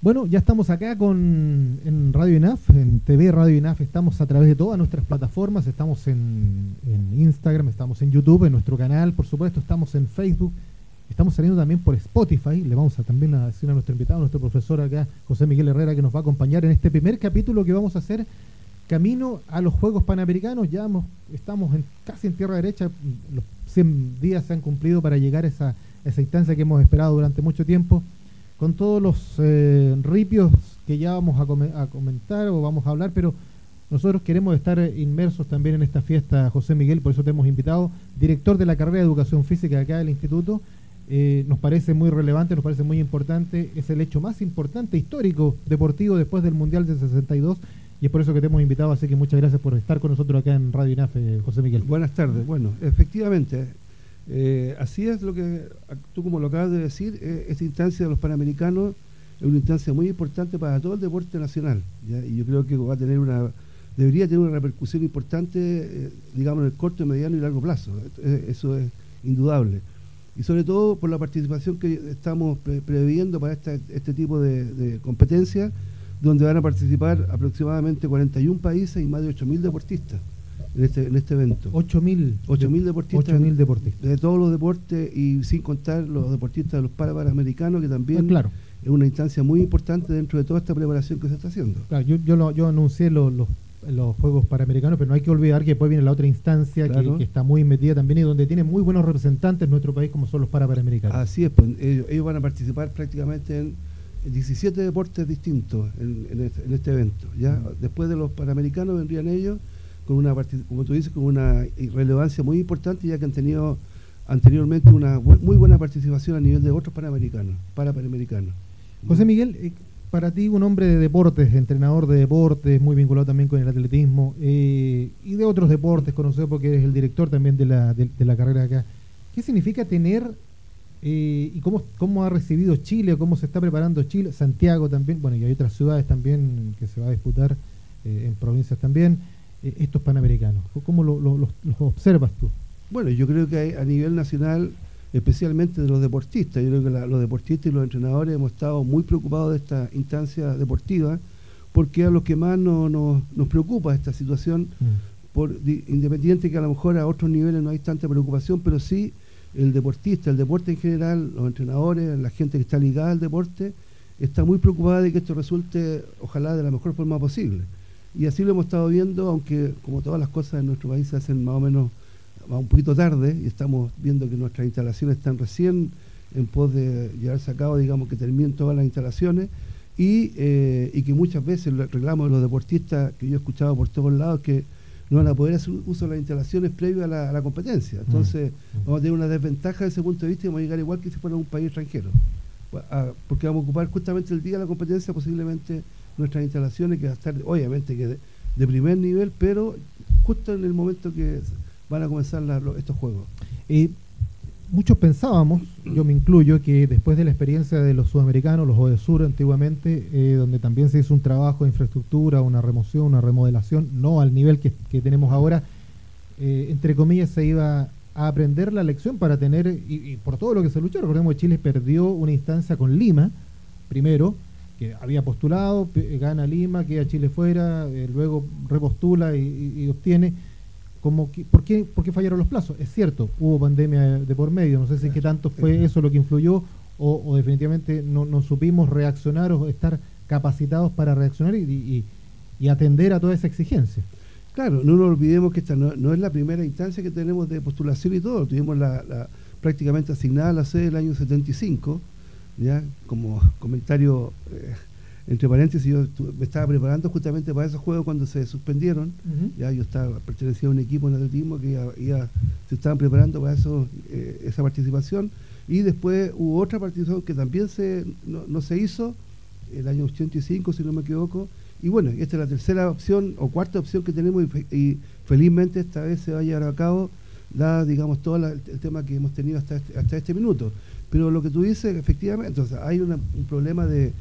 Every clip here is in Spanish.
Bueno, ya estamos acá con en Radio INAF, en TV Radio INAF, estamos a través de todas nuestras plataformas, estamos en, Instagram, estamos en YouTube, en nuestro canal, por supuesto, estamos en Facebook, estamos saliendo también por Spotify, le vamos a también a decir a nuestro invitado, a nuestro profesor acá, José Miguel Herrera, que nos va a acompañar en este primer capítulo que vamos a hacer camino a los Juegos Panamericanos, ya estamos en, casi en tierra derecha, los 100 días se han cumplido para llegar a esa, esa instancia que hemos esperado durante mucho tiempo con todos los eh, ripios que ya vamos a, comentar o vamos a hablar, pero nosotros queremos estar inmersos también en esta fiesta, José Miguel, por eso te hemos invitado, director de la carrera de Educación Física acá del Instituto. Eh, nos parece muy relevante, nos parece muy importante, es el hecho más importante histórico deportivo después del Mundial del 62 y es por eso que te hemos invitado, así que muchas gracias por estar con nosotros acá en Radio INAFE, José Miguel. Buenas tardes, bueno, efectivamente, eh, así es lo que tú como lo acabas de decir, eh, esta instancia de los Panamericanos es una instancia muy importante para todo el deporte nacional y yo creo que va a tener una debería tener una repercusión importante, eh, digamos, en el corto, mediano y largo plazo. Eso es indudable. Y sobre todo por la participación que estamos previendo para este tipo de, de competencias, donde van a participar aproximadamente 41 países y más de 8.000 deportistas en este, en este evento. 8.000 deportistas, deportistas. De todos los deportes y sin contar los deportistas de los Panamericanos, que también ah, claro. es una instancia muy importante dentro de toda esta preparación que se está haciendo. Claro, yo, yo, yo anuncié los, los, Juegos Panamericanos, pero no hay que olvidar que después viene la otra instancia que, está muy metida también y donde tiene muy buenos representantes en nuestro país como son los Panamericanos. Así es, pues, ellos, van a participar prácticamente en 17 deportes distintos en, este, en este, evento. ya Después de los Panamericanos vendrían ellos con una, como tú dices, con una relevancia muy importante, ya que han tenido anteriormente una muy buena participación a nivel de otros panamericanos, para panamericanos. José Miguel, eh, para ti un hombre de deportes, entrenador de deportes, muy vinculado también con el atletismo eh, y de otros deportes, conocido porque eres el director también de la, de, la carrera acá. ¿Qué significa tener eh, y cómo, cómo ha recibido Chile, cómo se está preparando Chile, Santiago también, bueno, y hay otras ciudades también que se va a disputar en provincias también? Eh, estos panamericanos? ¿Cómo lo, los observas tú? Bueno, yo creo que a nivel nacional, especialmente de los deportistas, yo creo que los deportistas y los entrenadores hemos estado muy preocupados de esta instancia deportiva, porque a los que más nos preocupa esta situación, mm. por, independiente que a lo mejor a otros niveles no hay tanta preocupación, pero sí el deportista, el deporte en general, los entrenadores, la gente que está ligada al deporte, está muy preocupada de que esto resulte, ojalá, de la mejor forma posible. Y así lo hemos estado viendo, aunque como todas las cosas en nuestro país se hacen más o menos un poquito tarde y estamos viendo que nuestras instalaciones están recién en pos de llevarse a cabo, digamos, que terminen todas las instalaciones y, eh, y que muchas veces el reclamo de los deportistas que yo he escuchado por todos lados que no van a poder hacer uso de las instalaciones previo a la, competencia. Entonces mm. vamos a tener una desventaja desde ese punto de vista y vamos a llegar igual que si fuera un país extranjero. porque vamos a ocupar justamente el día de la competencia posiblemente nuestras instalaciones, que va a estar obviamente que de, primer nivel, pero justo en el momento que van a comenzar estos juegos. Y muchos pensábamos, yo me incluyo, que después de la experiencia de los sudamericanos, los Sur antiguamente, eh, donde también se hizo un trabajo de infraestructura, una remoción, una remodelación, no al nivel que, tenemos ahora, eh, entre comillas se iba a aprender la lección para tener, y, y, por todo lo que se luchó, recordemos que Chile perdió una instancia con Lima, primero, que había postulado, gana Lima, queda Chile fuera, eh, luego repostula y, obtiene. Como ¿por, qué, ¿Por qué fallaron los plazos? Es cierto, hubo pandemia de por medio, no sé si qué tanto fue eso lo que influyó o, definitivamente no, supimos reaccionar o estar capacitados para reaccionar y, atender a toda esa exigencia. Claro, no nos olvidemos que esta no, es la primera instancia que tenemos de postulación y todo, tuvimos la, prácticamente asignada la sede del año 75 ya como comentario eh, entre paréntesis yo me estaba preparando justamente para esos juegos cuando se suspendieron ya yo estaba pertenecía a un equipo en atletismo que se estaban preparando para eso eh, esa participación. Y después hubo otra participación que también se no, se hizo el año 85 si no me equivoco. Y bueno esta es la tercera opción o cuarta opción que tenemos y, felizmente esta vez se va a llevar a cabo dada digamos todo el tema que hemos tenido hasta este, hasta este minuto pero lo que tú dices, efectivamente, entonces hay un problema de,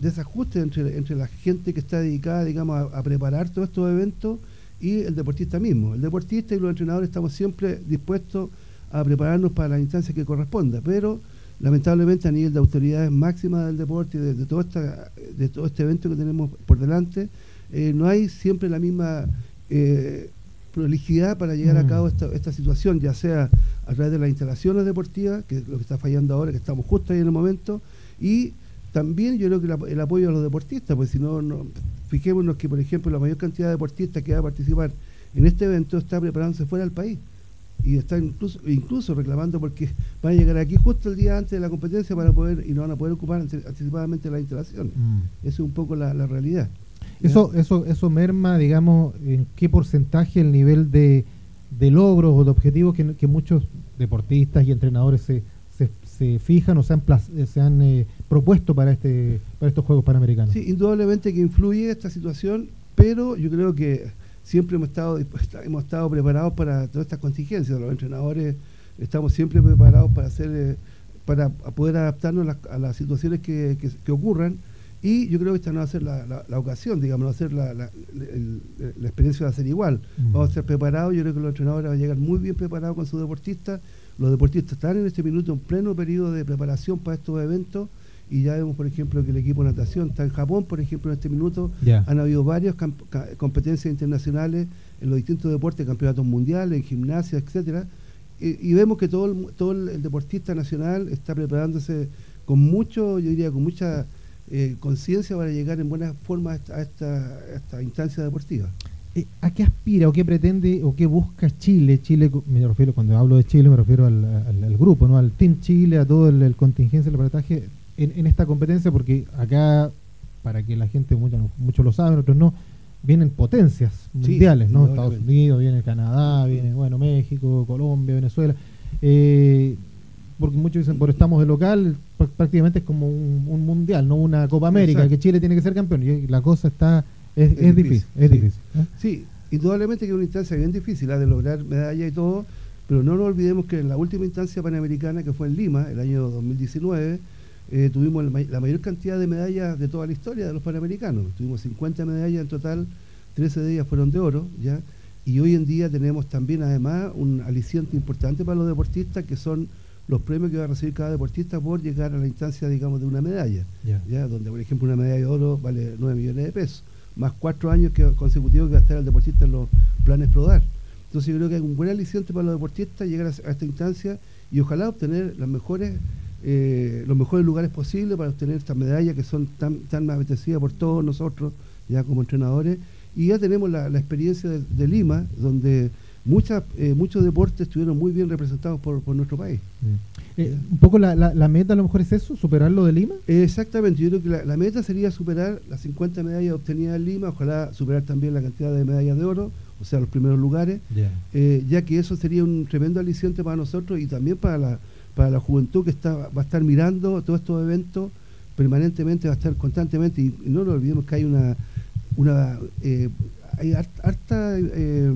desajuste entre, entre la gente que está dedicada, digamos, a, preparar todos estos eventos y el deportista mismo. El deportista y los entrenadores estamos siempre dispuestos a prepararnos para la instancia que corresponda, pero lamentablemente a nivel de autoridades máximas del deporte y de, todo, esta, de todo este evento que tenemos por delante, eh, no hay siempre la misma eh, prolijidad para llegar a mm. cabo esta, esta situación, ya sea a través de las instalaciones deportivas, que es lo que está fallando ahora, que estamos justo ahí en el momento, y también yo creo que el, apoyo a los deportistas, pues si no, no, fijémonos que, por ejemplo, la mayor cantidad de deportistas que va a participar en este evento está preparándose fuera del país y está incluso, incluso reclamando porque van a llegar aquí justo el día antes de la competencia para poder y no van a poder ocupar anticipadamente la instalación. Mm. Esa es un poco la, realidad. Eso, eso, eso merma, digamos, en qué porcentaje el nivel de, de logros o de objetivos que, que muchos deportistas y entrenadores se, se, fijan o se han, se han eh, propuesto para este para estos Juegos Panamericanos. Sí, indudablemente que influye esta situación, pero yo creo que siempre hemos estado hemos estado preparados para todas estas contingencias. Los entrenadores estamos siempre preparados para hacer eh, para poder adaptarnos a las, situaciones que, que, ocurran. Y yo creo que esta no va a ser la, la, ocasión, digamos, no va a ser la, la, experiencia va a ser igual. Mm. Vamos a estar preparados, yo creo que los entrenadores van a llegar muy bien preparados con sus deportistas. Los deportistas están en este minuto en pleno periodo de preparación para estos eventos y ya vemos, por ejemplo, que el equipo de natación está en Japón, por ejemplo, en este minuto. Han habido varias competencias internacionales en los distintos deportes, campeonatos mundiales, en gimnasia, etcétera. Y, vemos que todo el, todo el, deportista nacional está preparándose con mucho, yo diría, con mucha eh, conciencia para llegar en buena forma a esta, esta instancia deportiva. Eh, ¿A qué aspira o qué pretende o qué busca Chile? Chile, me refiero, cuando hablo de Chile, me refiero al, grupo, ¿no? al Team Chile, a todo el, el contingencia, el aparataje en, esta competencia, porque acá, para que la gente, muchos lo saben, otros no, vienen potencias mundiales, ¿no? Estados Unidos, viene Canadá, viene, bueno, México, Colombia, Venezuela. Eh, porque muchos dicen, por estamos de local, prácticamente es como un, mundial, no una Copa América, que Chile tiene que ser campeón. Y la cosa está, es, difícil, es difícil. Sí, indudablemente que es una instancia bien difícil, la de lograr medalla y todo, pero no nos olvidemos que en la última instancia panamericana, que fue en Lima, el año 2019, eh, tuvimos la mayor cantidad de medallas de toda la historia de los Panamericanos. Tuvimos 50 medallas en total, 13 de ellas fueron de oro, ¿ya? Y hoy en día tenemos también además un aliciente importante para los deportistas que son los premios que va a recibir cada deportista por llegar a la instancia, digamos, de una medalla. ¿ya? Donde, por ejemplo, una medalla de oro vale 9 millones de pesos, más cuatro años que, consecutivos que va a estar el deportista en los planes PRODAR. Entonces yo creo que es un buen aliciente para los deportistas llegar a esta instancia y ojalá obtener las mejores eh, los mejores lugares posibles para obtener estas medallas que son tan, tan apetecidas por todos nosotros, ya como entrenadores. Y ya tenemos la, experiencia de, Lima, donde muchas, eh, muchos deportes estuvieron muy bien representados por, nuestro país. Mm. Eh, un poco la, la, meta a lo mejor es eso, superar lo de Lima. exactamente, yo creo que la, meta sería superar las 50 medallas obtenidas en Lima, ojalá superar también la cantidad de medallas de oro, o sea, los primeros lugares, ya que eso sería un tremendo aliciente para nosotros y también para la para la juventud que está, va a estar mirando todos estos eventos permanentemente, va a estar constantemente, y, no lo olvidemos que hay una, una eh, hay harta eh,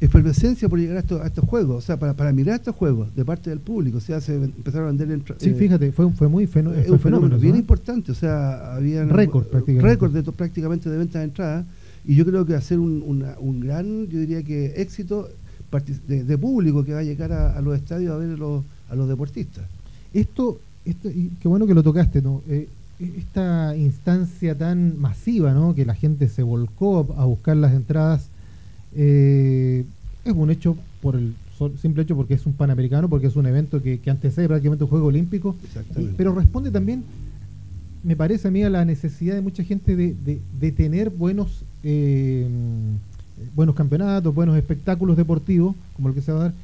efervescencia por llegar a estos, a estos juegos, o sea, para, para mirar estos juegos de parte del público, o sea, se empezaron a vender... sí, fíjate, fue, fue muy fenómeno, un fenómeno bien importante, o sea, había... Récord prácticamente. Récord de, prácticamente de ventas de entrada, y yo creo que va a ser un, un gran, yo diría que éxito de, público que va a llegar a, los estadios a ver a los deportistas. Esto, esto qué bueno que lo tocaste, ¿no? Eh, esta instancia tan masiva, ¿no? Que la gente se volcó a buscar las entradas, eh, es un hecho por el simple hecho porque es un panamericano, porque es un evento que, que antecede prácticamente un juego olímpico, pero responde también, me parece a mí, a la necesidad de mucha gente de, de, tener buenos eh, buenos campeonatos, buenos espectáculos deportivos, como el que se va a dar,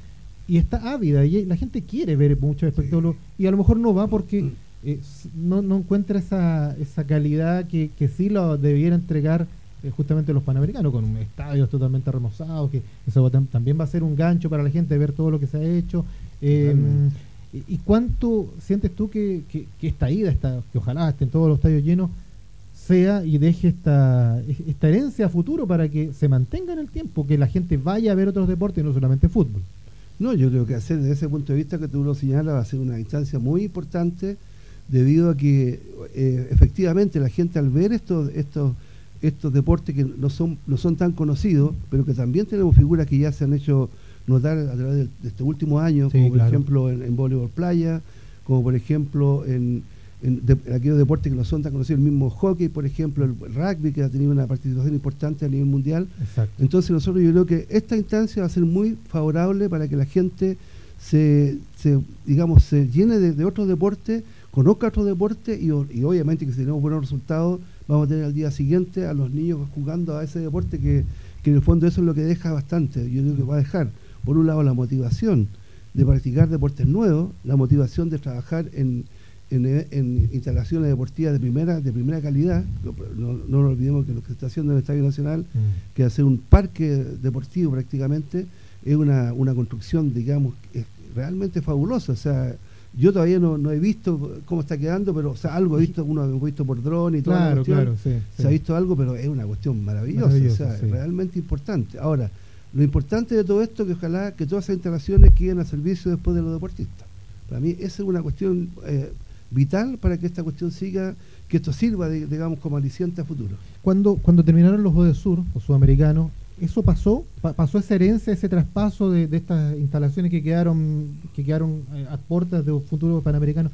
y está ávida, y la gente quiere ver muchos espectáculos, y a lo mejor no va porque eh, no, no, encuentra esa, esa calidad que, que sí lo debiera entregar justamente los panamericanos, con estadios totalmente remozados, que eso también va a ser un gancho para la gente ver todo lo que se ha hecho. Em, y, cuánto sientes tú que, que, que esta ida, esta, que ojalá estén todos los estadios llenos, sea y deje esta, esta herencia a futuro para que se mantenga en el tiempo, que la gente vaya a ver otros deportes y no solamente fútbol. No, yo creo que hacer desde ese punto de vista que tú lo señalas va a ser una instancia muy importante debido a que eh, efectivamente la gente al ver estos, estos, estos deportes que no son, no son tan conocidos, pero que también tenemos figuras que ya se han hecho notar a través de, este último año, como por ejemplo en, en voleibol playa, como por ejemplo en, aquellos deportes que no son tan conocidos, el mismo hockey, por ejemplo, el, rugby, que ha tenido una participación importante a nivel mundial. Entonces nosotros yo creo que esta instancia va a ser muy favorable para que la gente se, digamos, se llene de, otros deportes, conozca otros deportes y, y, obviamente que si tenemos buenos resultados vamos a tener al día siguiente a los niños jugando a ese deporte que, que en el fondo eso es lo que deja bastante. Yo creo que va a dejar, por un lado, la motivación de practicar deportes nuevos, la motivación de trabajar en, en, instalaciones deportivas de primera de primera calidad. No, no nos olvidemos que lo que se está haciendo en el Estadio Nacional, mm. que hacer un parque deportivo prácticamente, es una, una construcción, digamos, realmente fabulosa. O sea, yo todavía no, no, he visto cómo está quedando, pero o sea, algo he visto, uno ha visto por dron y todo. Claro, claro, sí, Se ha visto algo, pero es una cuestión maravillosa, o sea, realmente importante. Ahora, lo importante de todo esto es que ojalá que todas esas instalaciones queden a servicio después de los deportistas. Para mí esa es una cuestión eh, vital para que esta cuestión siga, que esto sirva, digamos, como aliciente a futuro. Cuando, cuando terminaron los Juegos Sur, los sudamericanos, ¿eso pasó? ¿Pasó esa herencia, ese traspaso de, estas instalaciones que quedaron, que quedaron eh, a puertas de un futuro panamericano?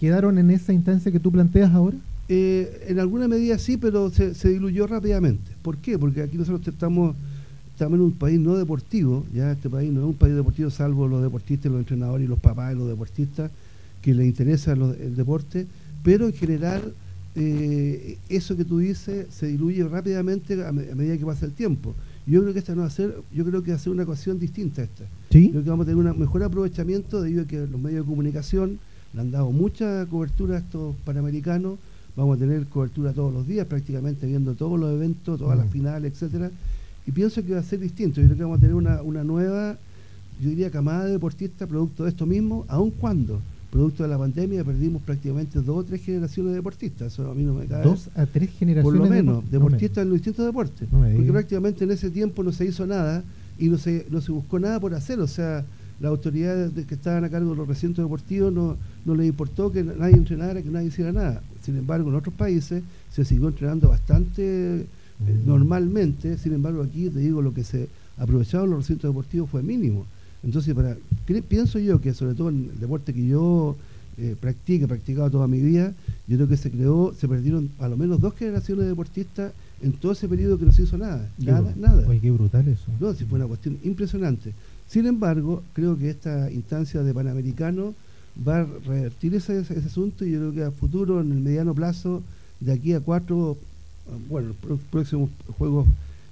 ¿Quedaron en esa instancia que tú planteas ahora? Eh, en alguna medida sí, pero se, se diluyó rápidamente. ¿Por qué? Porque aquí nosotros estamos estamos en un país no deportivo, ya este país no es un país deportivo salvo los deportistas, los entrenadores y los papás de los deportistas que les interesa el deporte, pero en general eh, eso que tú dices se diluye rápidamente a, medida que pasa el tiempo. Yo creo que esta no va a ser, yo creo que va a ser una ecuación distinta a esta. ¿Sí? Creo que vamos a tener un mejor aprovechamiento debido a que los medios de comunicación le han dado mucha cobertura a estos panamericanos, vamos a tener cobertura todos los días, prácticamente viendo todos los eventos, todas las mm. finales, etcétera y pienso que va a ser distinto. Yo creo que vamos a tener una, una nueva, yo diría, camada de deportistas producto de esto mismo, aun cuando, producto de la pandemia, perdimos prácticamente dos o tres generaciones de deportistas. Eso a mí no me cae. Dos a tres generaciones. Por lo menos, deportistas en los distintos deportes. porque prácticamente en ese tiempo no se hizo nada y no se, no se buscó nada por hacer. O sea, las autoridades que estaban a cargo de los recintos deportivos no, no les importó que nadie entrenara, que nadie hiciera nada. Sin embargo, en otros países se siguió entrenando bastante Mm. normalmente, sin embargo, aquí te digo, lo que se aprovechaba en los recintos deportivos fue mínimo. Entonces, para pienso yo que sobre todo en el deporte que yo eh, practico, he practicado toda mi vida, yo creo que se creó, se perdieron a lo menos dos generaciones de deportistas en todo ese periodo que no se hizo nada. Nada, nada. Oye, qué brutal eso. No, sí fue una cuestión impresionante. Sin embargo, creo que esta instancia de Panamericano va a revertir ese, ese, asunto y yo creo que a futuro, en el mediano plazo, de aquí a cuatro bueno, los próximos Juegos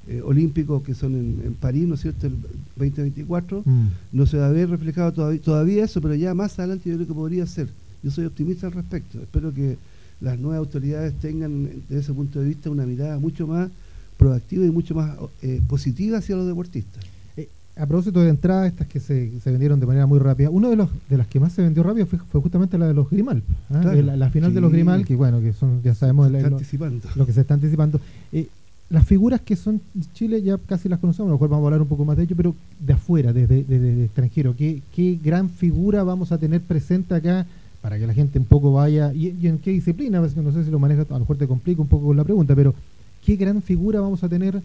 eh, Olímpicos que son en, París, ¿no es cierto?, el 2024, mm. no se va a ver reflejado todavía, todavía eso, pero ya más adelante yo creo que podría ser. Yo soy optimista al respecto. Espero que las nuevas autoridades tengan, desde ese punto de vista, una mirada mucho más proactiva y mucho más eh, positiva hacia los deportistas a propósito de entradas, estas que se, se, vendieron de manera muy rápida, una de, los, de las que más se vendió rápido fue, justamente la de los Grimal. ¿ah? la, final de los Grimal, que bueno, que son, ya sabemos lo, lo, que se está anticipando. Las figuras que son de Chile ya casi las conocemos, a lo mejor vamos a hablar un poco más de ello, pero de afuera, desde de, extranjero, ¿qué, ¿qué gran figura vamos a tener presente acá para que la gente un poco vaya, y, en qué disciplina, no sé si lo maneja, a lo mejor te complica un poco la pregunta, pero ¿qué gran figura vamos a tener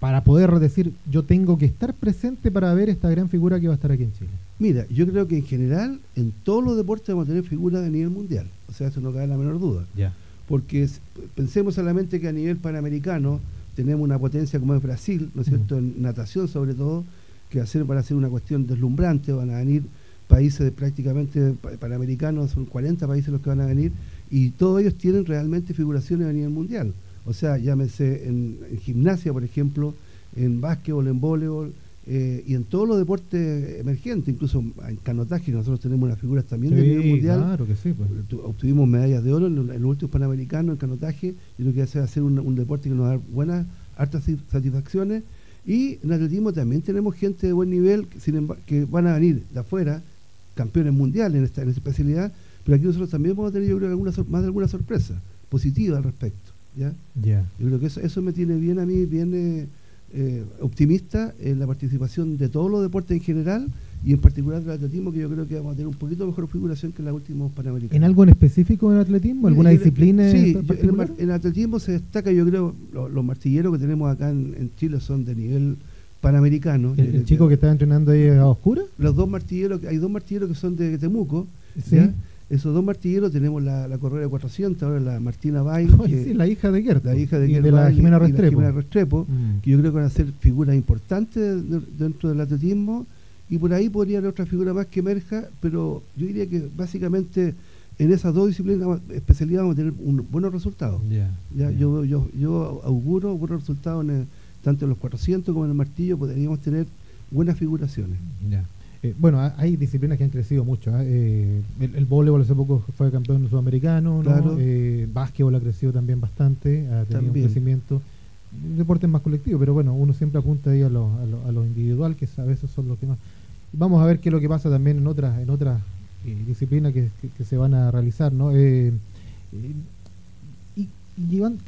para poder decir yo tengo que estar presente para ver esta gran figura que va a estar aquí en Chile? Mira, yo creo que en general en todos los deportes vamos a tener figuras a nivel mundial, o sea, eso no cabe la menor duda. Ya. Porque pensemos solamente que a nivel panamericano tenemos una potencia como es Brasil, ¿no es cierto?, en natación sobre todo, que hacer para hacer una cuestión deslumbrante, van a venir países de prácticamente panamericanos, son 40 países los que van a venir, y todos ellos tienen realmente figuraciones a nivel mundial. O sea, llámese en, gimnasia, por ejemplo, en básquetbol, en voleibol eh, y en todos los deportes emergentes, incluso en canotaje, nosotros tenemos unas figuras también de nivel mundial. Claro que sí. Pues. Obtuvimos medallas de oro en, los últimos panamericanos en canotaje. Yo creo que hace hacer un, deporte que nos da buenas, hartas satisfacciones. Y en atletismo también tenemos gente de buen nivel que, sin que van a venir de afuera, campeones mundiales en esta, en esta especialidad, pero aquí nosotros también vamos a tener, yo creo, alguna, más de alguna sorpresa positiva al respecto. ¿ya? Yo creo que eso, me tiene bien a mí, bien eh, eh, optimista en la participación de todos los deportes en general y en particular del atletismo, que yo creo que vamos a tener un poquito mejor figuración que en los últimos Panamericanos. ¿En algo en específico en atletismo? ¿Alguna disciplina? Sí, en, el atletismo se destaca, yo creo, los, martilleros que tenemos acá en, Chile son de nivel panamericano. ¿El, chico que está entrenando ahí a oscura? Los dos martilleros, hay dos martilleros que son de Temuco, esos dos martilleros tenemos la, la Correa 400, ahora la Martina Bay, sí, la hija de Gert. La hija de, y de la Jimena Restrepo. Restrepo mm. que yo creo que van a ser figuras importantes dentro del atletismo. Y por ahí podría haber otra figura más que emerja, pero yo diría que básicamente en esas dos disciplinas, especialidades, vamos a tener un, buenos resultados. ya, Yo, yo, yo auguro buenos resultados en tanto en los 400 como en el martillo, podríamos tener buenas figuraciones. Ya. Eh, bueno, hay disciplinas que han crecido mucho. ¿ah? Eh, el, voleibol hace poco fue campeón sudamericano, ¿no? Eh, básquetbol ha crecido también bastante, ha tenido un crecimiento. Deporte más colectivo, pero bueno, uno siempre apunta ahí a lo, a lo, individual, que a veces son los que más. Vamos a ver qué es lo que pasa también en otras en otras disciplinas que, se van a realizar, ¿no? y,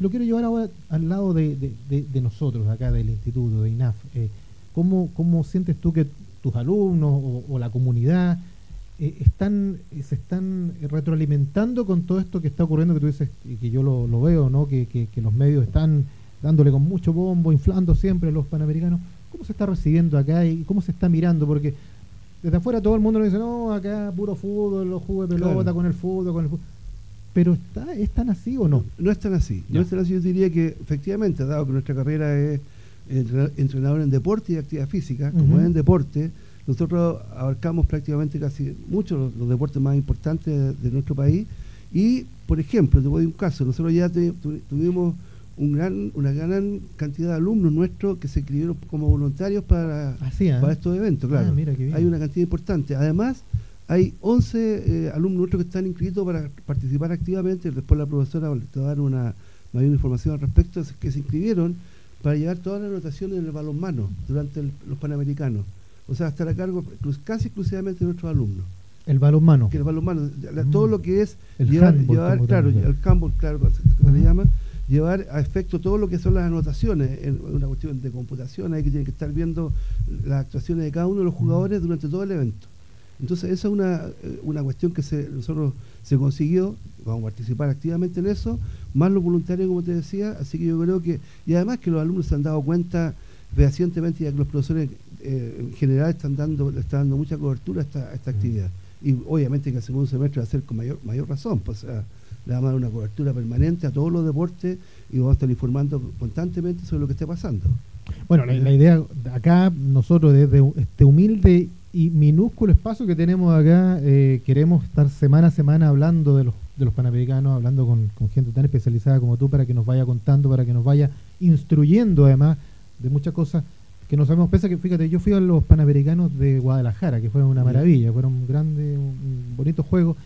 lo quiero llevar ahora al lado de, de, nosotros, acá del instituto, de INAF. ¿cómo, ¿Cómo sientes tú que tus alumnos o, la comunidad eh, están se están retroalimentando con todo esto que está ocurriendo que tú dices y que yo lo, veo no que, que, los medios están dándole con mucho bombo inflando siempre a los panamericanos cómo se está recibiendo acá y cómo se está mirando porque desde afuera todo el mundo nos dice no acá puro fútbol los juegos de pelota con el fútbol con el fútbol pero está, ¿es tan así o no? No es tan así. No es tan así. Yo diría que efectivamente, dado que nuestra carrera es entrenador en deporte y actividad física, como es en deporte, nosotros abarcamos prácticamente casi muchos los, deportes más importantes de, nuestro país. Y, por ejemplo, te voy a un caso, nosotros ya tuvimos un gran, una gran cantidad de alumnos nuestros que se inscribieron como voluntarios para, ¿Ah, ¿ah? para estos eventos, claro. Ah, hay una cantidad importante. Además, hay 11 eh, alumnos nuestros que están inscritos para participar activamente. Después la profesora te va a dar una mayor información al respecto, que se inscribieron para llevar todas las anotaciones en el balonmano durante los Panamericanos. O sea, estar a cargo casi exclusivamente de nuestros alumnos. El balonmano. Que el balonmano, todo lo que es el llevar, llevar claro, el handball, claro, se le llama, llevar a efecto todo lo que son las anotaciones, en una cuestión de computación, hay que tienen que estar viendo las actuaciones de cada uno de los jugadores durante todo el evento. Entonces, esa es una, eh, una cuestión que se, nosotros se consiguió, vamos a participar activamente en eso, más los voluntarios, como te decía, así que yo creo que, y además que los alumnos se han dado cuenta fehacientemente ya que los profesores eh, en general están dando, están dando mucha cobertura a esta, esta actividad. Y obviamente que el segundo semestre va a ser con mayor, mayor razón, pues, le vamos a dar una cobertura permanente a todos los deportes y vamos a estar informando constantemente sobre lo que esté pasando. Bueno, la, la idea acá, nosotros desde este humilde y minúsculo espacio que tenemos acá, eh, queremos estar semana a semana hablando de los, de los panamericanos, hablando con, gente tan especializada como tú para que nos vaya contando, para que nos vaya instruyendo además de muchas cosas que no sabemos. Pese que, fíjate, yo fui a los panamericanos de Guadalajara, que fue una maravilla, fueron grandes, un bonito juego.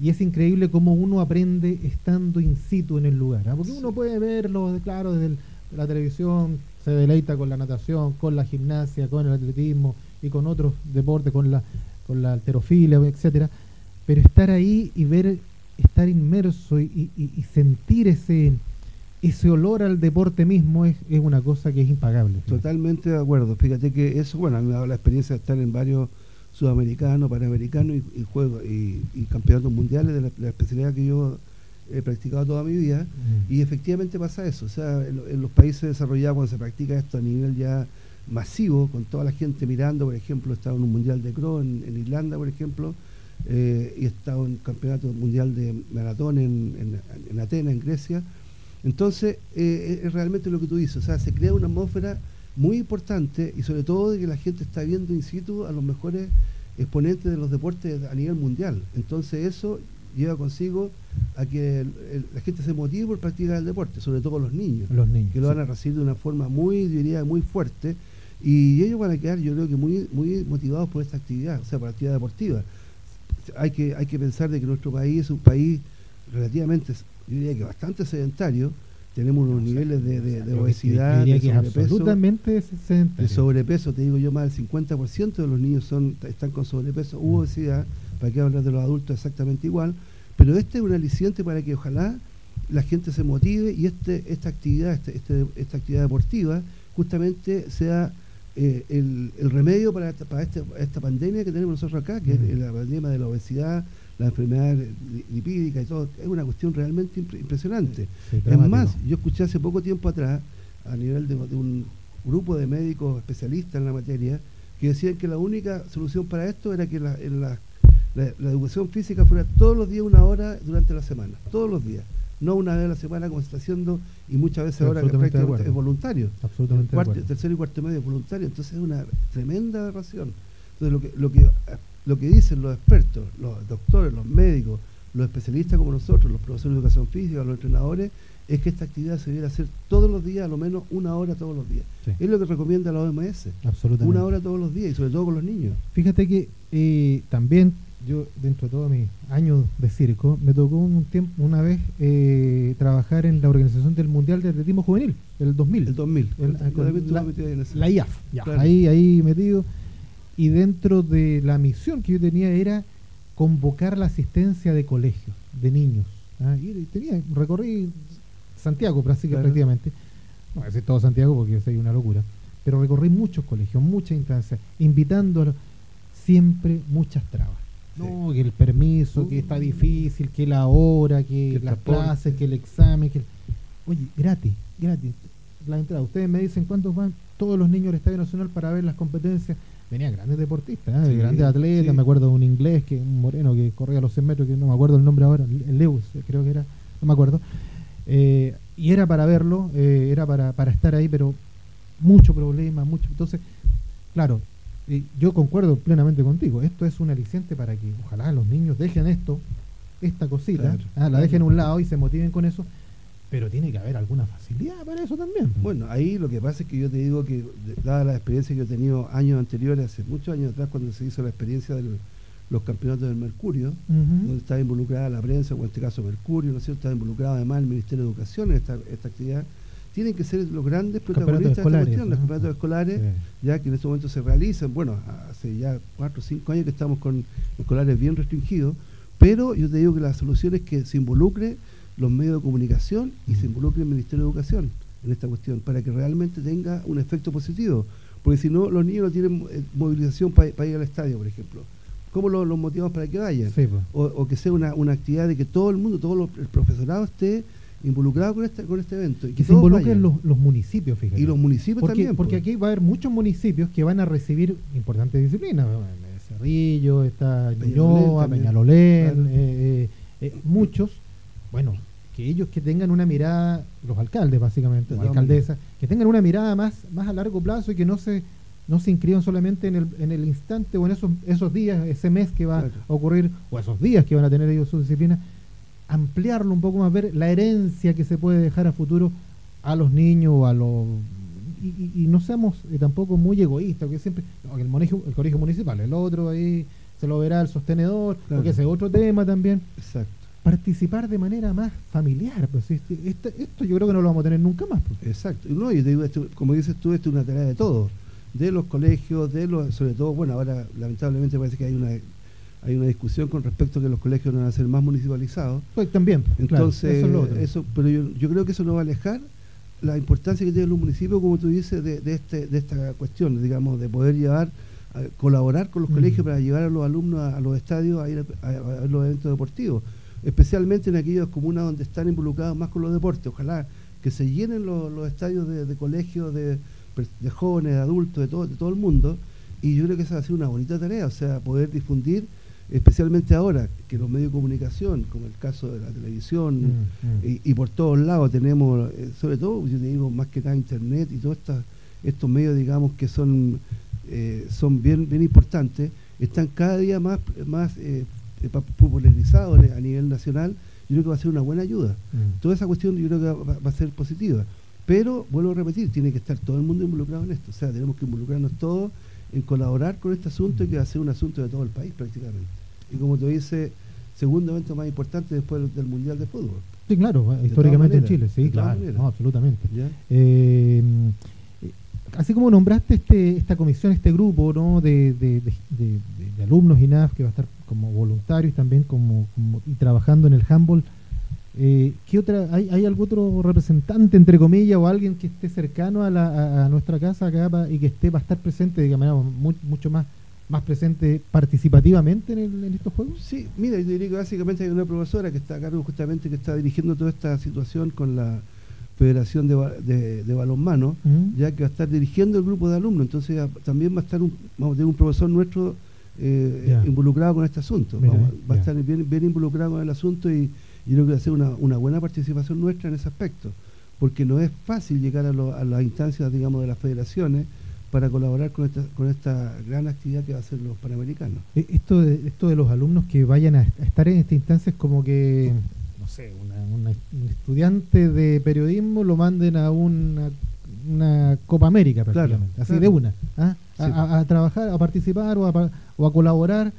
Y es increíble cómo uno aprende estando in situ en el lugar. ¿ah? Porque uno puede verlo, claro, desde la televisión, se deleita con la natación, con la gimnasia, con el atletismo, y con otros deportes, con la, con la alterofilia, etcétera, pero estar ahí y ver, estar inmerso y, sentir ese, ese olor al deporte mismo es, es una cosa que es impagable. Totalmente de acuerdo. Fíjate que eso, bueno, a mí me ha dado la experiencia de estar en varios sudamericanos, panamericanos y, juegos y, campeonatos mundiales de la, especialidad que yo he practicado toda mi vida y efectivamente pasa eso. O sea, en, los países desarrollados cuando se practica esto a nivel ya masivo, con toda la gente mirando, por ejemplo, he estado en un mundial de cross en, Irlanda, por ejemplo, eh, y he estado en campeonato mundial de maratón en, en, Atenas, en Grecia. Entonces, eh, es realmente lo que tú dices, o sea, se crea una atmósfera muy importante y sobre todo de que la gente está viendo in situ a los mejores exponentes de los deportes a nivel mundial. Entonces, eso lleva consigo a que la gente se motive por practicar el deporte, sobre todo los niños, los niños que lo van a recibir de una forma muy, diría, muy fuerte y ellos van a quedar, yo creo que muy, muy motivados por esta actividad, o sea, por la actividad deportiva. Hay que, hay que pensar de que nuestro país es un país relativamente, yo diría que bastante sedentario, tenemos unos niveles de, de, obesidad, de sobrepeso, absolutamente sedentario. de sobrepeso, te digo yo, más del 50% de los niños son están con sobrepeso u obesidad, para que hablar de los adultos exactamente igual, pero este es un aliciente para que ojalá la gente se motive y este esta actividad, este, este esta actividad deportiva, justamente sea eh, el, remedio para, para este, esta pandemia que tenemos nosotros acá, que es la pandemia de la obesidad, la enfermedad lipídica y todo, es una cuestión realmente impresionante. es más, yo escuché hace poco tiempo atrás, a nivel de, un grupo de médicos especialistas en la materia, que decían que la única solución para esto era que en las la, educación física fuera todos los días una hora durante la semana, todos los días. No una vez a la semana como se está haciendo y muchas veces ahora que prácticamente es voluntario. Absolutamente. El tercero y cuarto medio es voluntario, entonces es una tremenda aberración. Entonces lo que, lo que, lo que dicen los expertos, los doctores, los médicos, los especialistas como nosotros, los profesores de educación física, los entrenadores, es que esta actividad se debiera hacer todos los días, a lo menos una hora todos los días. Es lo que recomienda la OMS. Absolutamente. Una hora todos los días y sobre todo con los niños. Fíjate que eh, también yo, dentro de todos mis años de circo, me tocó un tiempo, una vez eh, trabajar en la organización del Mundial de Atletismo Juvenil, el 2000. El 2000. la, IAF, ahí, ahí metido. Y dentro de la misión que yo tenía era convocar la asistencia de colegios, de niños. ¿ah? Y tenía, recorrí Santiago prácticamente. No voy a todo Santiago porque una locura. Pero recorrí muchos colegios, muchas instancias, invitándolos, siempre muchas trabas. No, que el permiso, que está uh. difícil, que la hora, que, las clases, que el examen, que Oye, gratis, gratis. La entrada. Ustedes me dicen cuántos van todos los niños al Estadio Nacional para ver las competencias. Venían grandes deportistas, ¿eh? grandes atletas. Me acuerdo de un inglés, que un moreno que corría los 100 metros, que no me acuerdo el nombre ahora, el Lewis, creo que era, no me acuerdo. Eh, y era para verlo, eh, era para, para estar ahí, pero mucho problema, mucho. Entonces, claro, yo concuerdo plenamente contigo. Esto es un aliciente para que ojalá los niños dejen esto, esta cosita, ah, la dejen a un lado y se motiven con eso. Pero tiene que haber alguna facilidad para eso también. Bueno, ahí lo que pasa es que yo te digo que, dada la experiencia que yo he tenido años anteriores, hace muchos años atrás, cuando se hizo la experiencia del los campeonatos del Mercurio, donde estaba involucrada la prensa, o en este caso Mercurio, ¿no es cierto? Estaba involucrado además el Ministerio de Educación en esta, actividad. Tienen que ser los grandes protagonistas de esta cuestión, los campeonatos escolares, ya que en este momento se realizan, bueno, hace ya cuatro o cinco años que estamos con escolares bien restringidos, pero yo te digo que la solución es que se involucre los medios de comunicación y se involucre el Ministerio de Educación en esta cuestión, para que realmente tenga un efecto positivo. Porque si no, los niños no tienen eh, movilización para ir al estadio, por ejemplo. Cómo los, motivamos para que vayan. o, que sea una, actividad de que todo el mundo, todo el profesorado esté involucrado con este, con este evento. Y que, se involucren los, municipios, fíjate. Y los municipios también. Porque aquí va a haber muchos municipios que van a recibir importantes disciplinas. Cerrillo, está Ñuñoa, Peñalolén, eh, eh, eh, muchos. Bueno, que ellos que tengan una mirada, los alcaldes básicamente, las alcaldesas, que tengan una mirada más, más a largo plazo y que no se no se inscriban solamente en el, en el instante o en esos, esos días, ese mes que va a ocurrir, o esos días que van a tener ellos su disciplina, ampliarlo un poco más, ver la herencia que se puede dejar a futuro a los niños o a los... Y, no seamos eh, tampoco muy egoístas, que siempre, el, el colegio municipal, el otro ahí se lo verá el sostenedor, porque ese es otro tema también. Exacto. Participar de manera más familiar, pues este, este, esto, yo creo que no lo vamos a tener nunca más. Pues. Exacto. No, y te digo, como dices tú, esto es una tarea de todos de los colegios, de los, sobre todo, bueno, ahora lamentablemente parece que hay una hay una discusión con respecto a que los colegios no van a ser más municipalizados. Pues también, entonces, eso, pero yo, yo, creo que eso no va a alejar la importancia que tienen los municipios, como tú dices, de, de, este, de esta cuestión, digamos, de poder llevar, colaborar con los mm. colegios para llevar a los alumnos a, los estadios a ir a, los eventos deportivos, especialmente en aquellas comunas donde están involucrados más con los deportes. Ojalá que se llenen los, los estadios de, de colegios, de de jóvenes, de adultos, de todo, de todo el mundo, y yo creo que esa ha sido una bonita tarea, o sea, poder difundir, especialmente ahora que los medios de comunicación, como el caso de la televisión, mm, mm. Y, por todos lados tenemos, eh, sobre todo, yo te digo, más que nada internet y todos estos medios, digamos, que son, eh, son bien, bien importantes, están cada día más, más eh, popularizados a nivel nacional, yo creo que va a ser una buena ayuda. Mm. Toda esa cuestión yo creo que va a ser positiva. Pero, vuelvo a repetir, tiene que estar todo el mundo involucrado en esto. O sea, tenemos que involucrarnos todos en colaborar con este asunto y que va a ser un asunto de todo el país prácticamente. Y como te dice, segundo evento más importante después del Mundial de Fútbol. Sí, claro, históricamente en Chile, sí, claro, absolutamente. Eh, así como nombraste este, esta comisión, este grupo ¿no? de, de, de, alumnos INAF que va a estar como voluntarios también como, como y trabajando en el handball eh, ¿qué otra, hay, ¿Hay algún otro representante, entre comillas, o alguien que esté cercano a, la, a, nuestra casa acá y que esté va a estar presente, digamos, mucho más más presente participativamente en, estos juegos? Sí, mira, yo diría que básicamente hay una profesora que está a cargo justamente que está dirigiendo toda esta situación con la Federación de, de, Balonmano, ya que va a estar dirigiendo el grupo de alumnos, entonces también va a estar un, vamos a tener un profesor nuestro eh, involucrado con este asunto. va a estar bien, bien involucrado en el asunto y, yo creo que va a ser una, una buena participación nuestra en ese aspecto, porque no es fácil llegar a, a las instancias, digamos, de las federaciones para colaborar con esta, con esta gran actividad que va a hacer los panamericanos. Eh, esto de, esto de los alumnos que vayan a, estar en esta instancia es como que, no sé, una, un estudiante de periodismo lo manden a una, una Copa América prácticamente, así de una, ¿ah? a, trabajar, a participar o a, o a colaborar.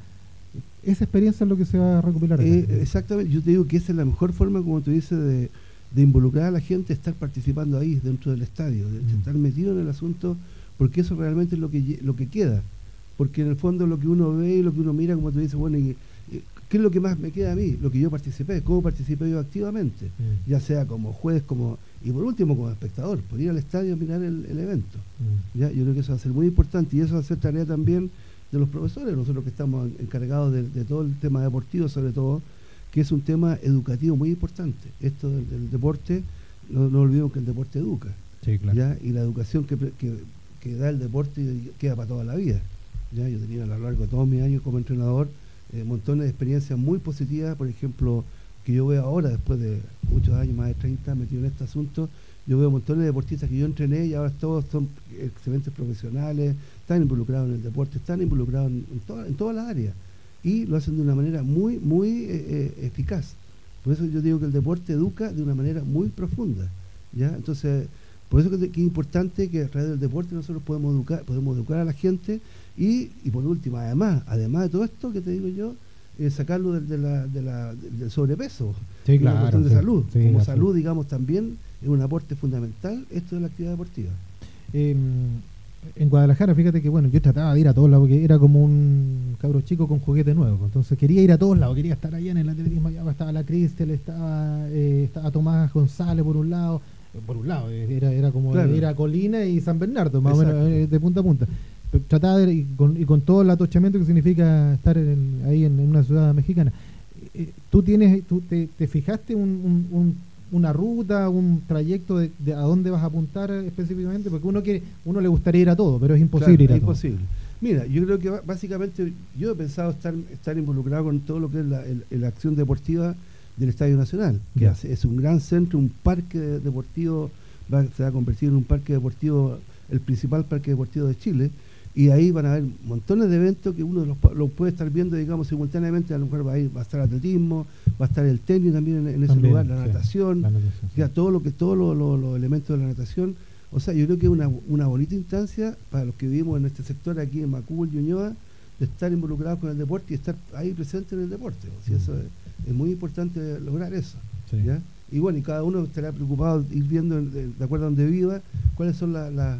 Esa experiencia es lo que se va a recuperar. Eh, exactamente, yo te digo que esa es la mejor forma, como tú dices, de, de involucrar a la gente, estar participando ahí dentro del estadio, de, mm. estar metido en el asunto porque eso realmente es lo que, lo que queda. Porque en el fondo lo que uno ve y lo que uno mira, como tú dices, bueno, ¿qué es lo que más me queda a mí? Lo que yo participé, cómo participé yo activamente, mm. ya sea como juez, como y por último como espectador, por ir al estadio a mirar el, evento. Mm. ¿ya? Yo creo que eso va a ser muy importante y eso va a ser tarea también de los profesores, nosotros que estamos encargados de, todo el tema deportivo sobre todo, que es un tema educativo muy importante. Esto del, deporte, no, no, olvidemos que el deporte educa. ¿ya? Y la educación que, que que da el deporte queda para toda la vida. ¿ya? Yo tenido a lo largo de todos mis años como entrenador eh, montones de experiencias muy positivas, por ejemplo, que yo veo ahora, después de muchos años, más de 30 metido en este asunto, yo veo montones de deportistas que yo entrené y ahora todos son excelentes profesionales, están involucrados en el deporte, están involucrados en, en todas las áreas y lo hacen de una manera muy, muy eh, eh, eficaz. Por eso yo digo que el deporte educa de una manera muy profunda. ¿ya? Entonces, por eso que, es importante que a través del deporte nosotros podemos educar, podemos educar a la gente y, por último, además, además de todo esto que te digo yo, eh, sacarlo de, la, del sobrepeso, sí, claro, de salud. Como salud, digamos, también es un aporte fundamental esto de la actividad deportiva. Em, en Guadalajara, fíjate que bueno, yo trataba de ir a todos lados porque era como un cabro chico con juguete nuevo. Entonces quería ir a todos lados, quería estar allá en el atletismo. Allá estaba la Cristel, estaba, eh, estaba Tomás González por un lado, por un lado, era, era como era Colina y San Bernardo, más o menos eh, de punta a punta. Trataba de, y, con, y con todo el atochamiento que significa estar ahí en, una ciudad mexicana. Eh, ¿Tú tienes, tú te, fijaste un, una ruta, un trayecto de, a dónde vas a apuntar específicamente? Porque uno quiere, uno le gustaría ir a todo, pero es imposible ir a es imposible. Mira, yo creo que básicamente yo he pensado estar, estar involucrado con todo lo que es la, la acción deportiva del Estadio Nacional, que es un gran centro, un parque deportivo, se va a convertir en un parque deportivo, el principal parque deportivo de Chile, y ahí van a haber montones de eventos que uno los, puede estar viendo, digamos, simultáneamente, a lo mejor va a, ir, va a estar atletismo, va a estar el tenis también en, ese lugar, la natación, ya todo lo que, todos los elementos de la natación. O sea, yo creo que es una, una bonita instancia para los que vivimos en este sector aquí en Macul, Ñuñoa, de estar involucrados con el deporte y estar ahí presente en el deporte. O sea, eso es, es muy importante lograr eso. Y bueno, y cada uno estará preocupado ir viendo, de, acuerdo a donde viva, cuáles son las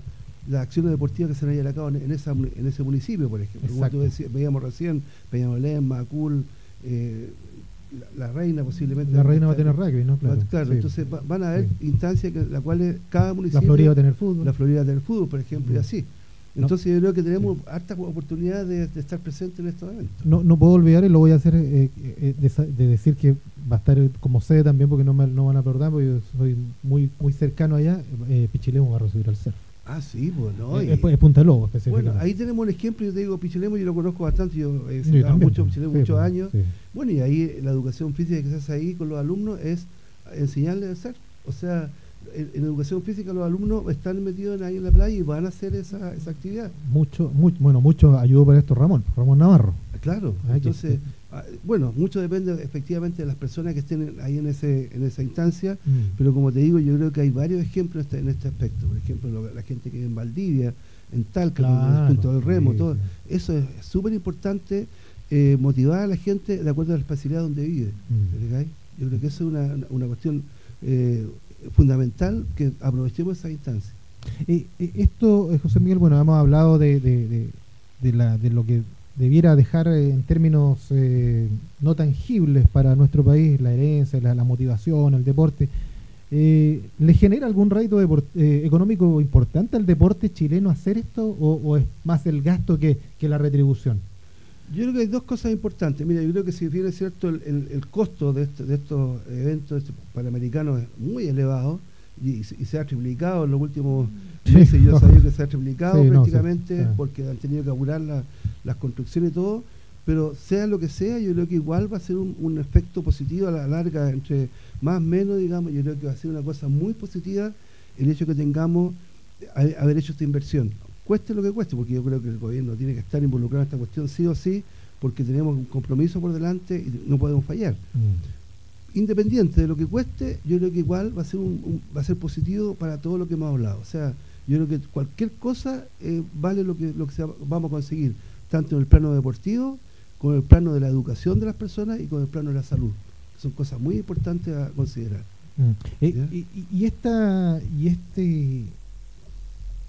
acciones deportivas que se van a llevar a cabo en, esa, en ese municipio, por ejemplo. Como tú decías, veíamos recién, Peñalolén, Macul, eh, la, reina posiblemente. La reina va a tener rugby, ¿no? Claro, entonces van a haber instancias que las cuales cada municipio. La Florida va a tener fútbol. La Florida va a tener fútbol, por ejemplo, y así. Entonces yo creo que tenemos harta oportunidad de, estar presentes en estos eventos. No, no puedo olvidar, y lo voy a hacer, eh, eh, de, decir que va a estar como sede también, porque no me no van a perder, porque yo soy muy muy cercano allá, eh, Pichilemo va a recibir al surf. Ah, sí, bueno. Pues, es, Punta Lobo, específicamente. Bueno, ahí tenemos un ejemplo, yo te digo, Pichilemo, yo lo conozco bastante, yo he estudiado mucho Pichilemo muchos pues, años. Bueno, y ahí la educación física que se hace ahí con los alumnos es enseñarles a hacer. O sea, en, educación física los alumnos están metidos ahí en la playa y van a hacer esa, esa actividad. Mucho, bueno, mucho ayudó para esto Ramón, Ramón Navarro. Claro, entonces, ah, bueno, mucho depende efectivamente de las personas que estén ahí en ese en esa instancia, mm. pero como te digo, yo creo que hay varios ejemplos en este aspecto. Por ejemplo, la gente que vive en Valdivia, en Talca, en el punto del remo, todo. Eso es súper importante, eh, motivar a la gente de acuerdo a la espacialidad donde vive. Mm. Yo creo que eso es una, una cuestión... Eh, fundamental que aprovechemos esa instancia. Eh, eh, esto, eh, José Miguel, bueno, hemos hablado de, de, la, de lo que debiera dejar en términos no tangibles para nuestro país, la herencia, la, motivación, el deporte. ¿Le genera algún rédito económico importante al deporte chileno hacer esto o, es más el gasto que, que la retribución? Yo creo que hay dos cosas importantes. Mira, yo creo que si bien es cierto el, el, costo de, este, de, estos eventos panamericanos es muy elevado y, se ha triplicado en los últimos meses, yo sabía que se ha triplicado prácticamente porque han tenido que apurar las construcciones y todo, pero sea lo que sea, yo creo que igual va a ser un, efecto positivo a la larga, entre más o menos, digamos, yo creo que va a ser una cosa muy positiva el hecho que tengamos haber hecho esta inversión. Cueste lo que cueste, porque yo creo que el gobierno tiene que estar involucrado en esta cuestión sí o sí, porque tenemos un compromiso por delante y no podemos fallar. Mm. Independiente de lo que cueste, yo creo que igual va a ser un, va a ser positivo para todo lo que hemos hablado. O sea, yo creo que cualquier cosa eh, vale lo que, lo que vamos a conseguir, tanto en el plano deportivo, con el plano de la educación de las personas y con el plano de la salud. son cosas muy importantes a considerar. Mm. Eh, y, esta y este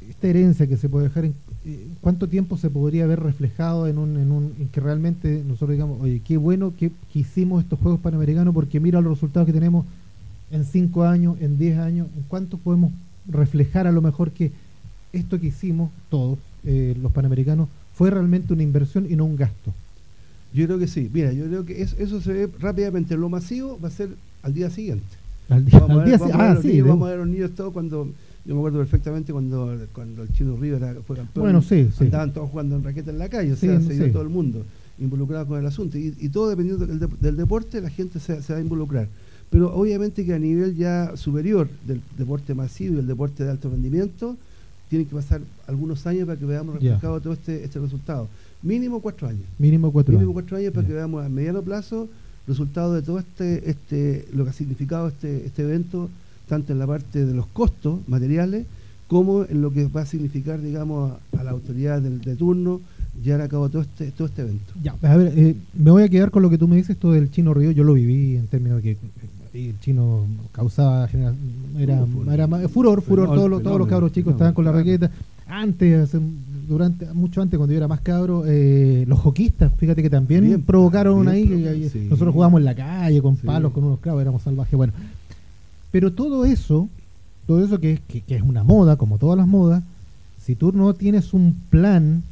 esta herencia que se puede dejar en eh, cuánto tiempo se podría haber reflejado en un, en un en que realmente nosotros digamos oye qué bueno que, hicimos estos juegos panamericanos porque mira los resultados que tenemos en cinco años en diez años en cuánto podemos reflejar a lo mejor que esto que hicimos todos eh, los panamericanos fue realmente una inversión y no un gasto yo creo que sí. Mira yo creo que eso se ve rápidamente. Lo masivo va a ser al día siguiente. Al día, vamos, a ver, vamos a ver los niños todos cuando yo me acuerdo perfectamente cuando, cuando el Chino Rivera fue campeón. Bueno, sí, Estaban todos jugando en raqueta en la calle, o sea, se dio todo el mundo involucrado con el asunto. Y, todo dependiendo del, deporte, la gente se, va a involucrar. Pero obviamente que a nivel ya superior del deporte masivo y el deporte de alto rendimiento, tienen que pasar algunos años para que veamos reflejado todo este, este resultado. Mínimo cuatro años. Mínimo cuatro Mínimo cuatro años para que veamos a mediano plazo resultado de todo este, este, lo que ha significado este, este evento tanto en la parte de los costos materiales como en lo que va a significar, digamos, a, la autoridad del, de turno llevar a cabo todo este, todo este evento. Ya, a ver, eh, me voy a quedar con lo que tú me dices, esto del chino río, yo lo viví en términos de que eh, el chino causaba era, era, furor, furor, todos, los, todos los cabros chicos estaban con la raqueta. Antes, durante mucho antes, cuando yo era más cabro, eh, los hoquistas, fíjate que también provocaron ahí, nosotros jugábamos en la calle con palos, con unos clavos, éramos salvajes. Bueno, pero todo eso, todo eso que, es una moda, como todas las modas, si tú no tienes un plan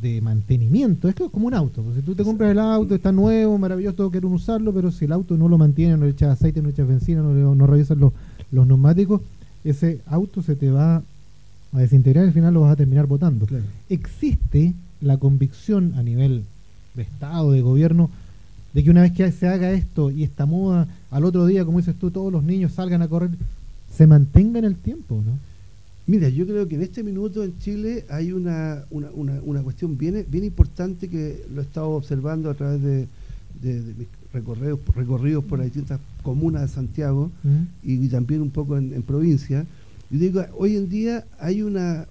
de mantenimiento, es que es como un auto. Pues si tú te compras el auto, está nuevo, maravilloso, todo quieren usarlo, pero si el auto no lo mantiene, no le echas aceite, no le echas benzina, no, no revisas los, los neumáticos, ese auto se te va a desintegrar y al final lo vas a terminar votando. Existe la convicción a nivel de Estado, de gobierno, de que una vez que se haga esto y esta moda, al otro día, como dices tú, todos los niños salgan a correr, se mantenga en el tiempo, ¿no? Mira, yo creo que en este minuto en Chile hay una, una, una, cuestión bien, bien importante que lo he estado observando a través de, mis recorridos, recorridos por las distintas comunas de Santiago y, también un poco en, provincia. Yo digo, hoy en día hay una,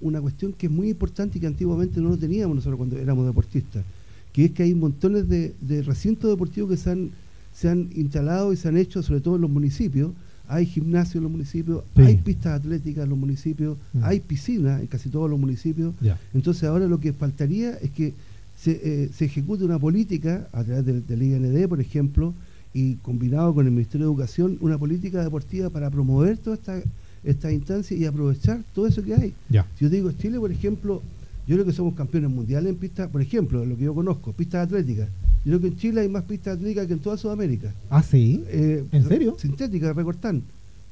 una, cuestión que es muy importante y que antiguamente no lo teníamos nosotros cuando éramos deportistas que es que hay montones de, recintos deportivos que se han, se han instalado y se han hecho, sobre todo en los municipios. Hay gimnasios en los municipios, hay pistas atléticas en los municipios, mm. hay piscinas en casi todos los municipios. Entonces ahora lo que faltaría es que se, eh, se ejecute una política a través del, IND, por ejemplo, y combinado con el Ministerio de Educación, una política deportiva para promover toda esta, esta instancia y aprovechar todo eso que hay. Si yo digo, Chile, por ejemplo, yo creo que somos campeones mundiales en pistas, por ejemplo, lo que yo conozco, pistas atléticas. Yo creo que en Chile hay más pistas atléticas que en toda Sudamérica. ¿Ah, sí? Eh, ¿En serio? Sintéticas, recortan.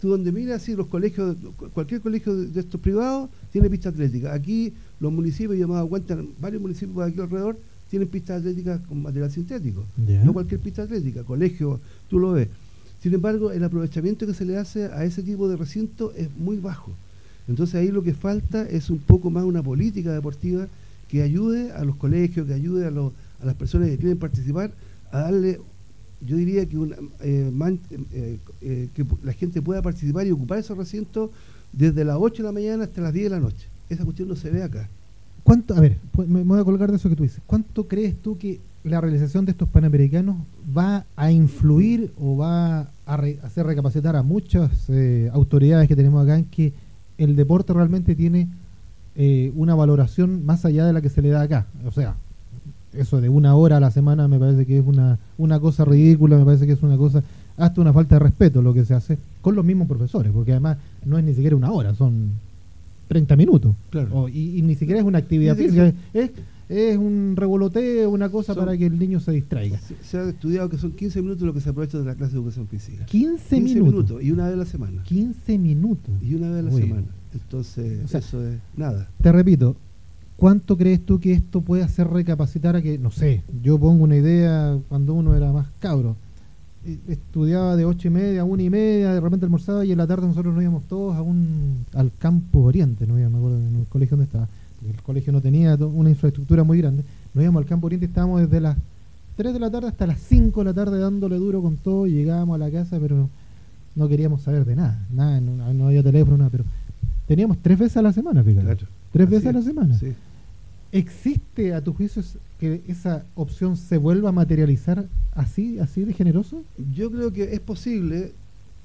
Tú donde miras, sí, los colegios, cualquier colegio de, estos privados tiene pista atlética. Aquí los municipios, yo me cuenta, varios municipios de aquí alrededor tienen pistas atléticas con material sintético. No cualquier pista atlética, colegio, tú lo ves. Sin embargo, el aprovechamiento que se le hace a ese tipo de recinto es muy bajo. Entonces ahí lo que falta es un poco más una política deportiva que ayude a los colegios, que ayude a, las personas que quieren participar a darle, yo diría que, una, eh, eh, eh, que la gente pueda participar y ocupar esos recintos desde las 8 de la mañana hasta las 10 de la noche. Esa cuestión no se ve acá. ¿Cuánto, a ver, me voy a colgar de eso que tú dices. ¿Cuánto crees tú que la realización de estos panamericanos va a influir o va a hacer recapacitar a muchas autoridades que tenemos acá en que el deporte realmente tiene eh, una valoración más allá de la que se le da acá. O sea, eso de una hora a la semana me parece que es una, una cosa ridícula, me parece que es una cosa, hasta una falta de respeto lo que se hace con los mismos profesores, porque además no es ni siquiera una hora, son 30 minutos. Claro. y, ni siquiera es una actividad física, es, es un revoloteo, una cosa para que el niño se distraiga. Se, ha estudiado que son 15 minutos lo que se aprovecha de la clase de educación física. 15, minutos. Y una vez a la semana. 15 minutos. Y una vez a la semana. Entonces, eso es nada. Te repito, ¿Cuánto crees tú que esto puede hacer recapacitar a que, no sé, yo pongo una idea cuando uno era más cabro, eh, estudiaba de ocho y media a una y media, de repente almorzaba y en la tarde nosotros nos íbamos todos a un, al campo oriente, no me acuerdo en el colegio donde estaba, el colegio no tenía una infraestructura muy grande, nos íbamos al campo oriente y estábamos desde las 3 de la tarde hasta las 5 de la tarde dándole duro con todo y llegábamos a la casa, pero no queríamos saber de nada, nada, no, había teléfono, nada, pero teníamos tres veces a la semana, fíjate. Tres veces a la semana. Sí. ¿Existe a tu juicio que esa opción se vuelva a materializar así, así de generoso? Yo creo que es posible,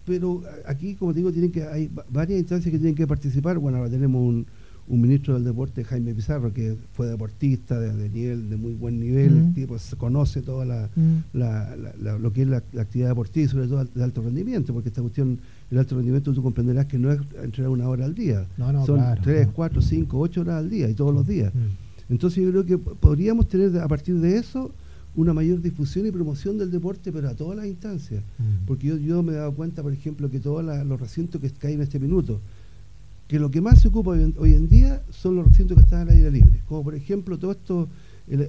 pero aquí, como te digo, tienen que hay varias instancias que tienen que participar. Bueno, ahora tenemos un, ministro del deporte, Jaime Pizarro, que fue deportista de, nivel, de muy buen nivel, mm. tipo conoce toda mm. la, lo que es la, actividad deportiva y sobre todo de alto rendimiento, porque esta cuestión, el alto rendimiento tú comprenderás que no es entrenar una hora al día, son tres, cuatro, cinco, ocho horas al día y todos los días. Mm. Entonces yo creo que podríamos tener a partir de eso una mayor difusión y promoción del deporte, pero a todas las instancias. Mm. Porque yo, yo me he dado cuenta, por ejemplo, que todos los recintos que caen en este minuto, que lo que más se ocupa hoy en, día son los recintos que están al aire libre. Como por ejemplo todos estos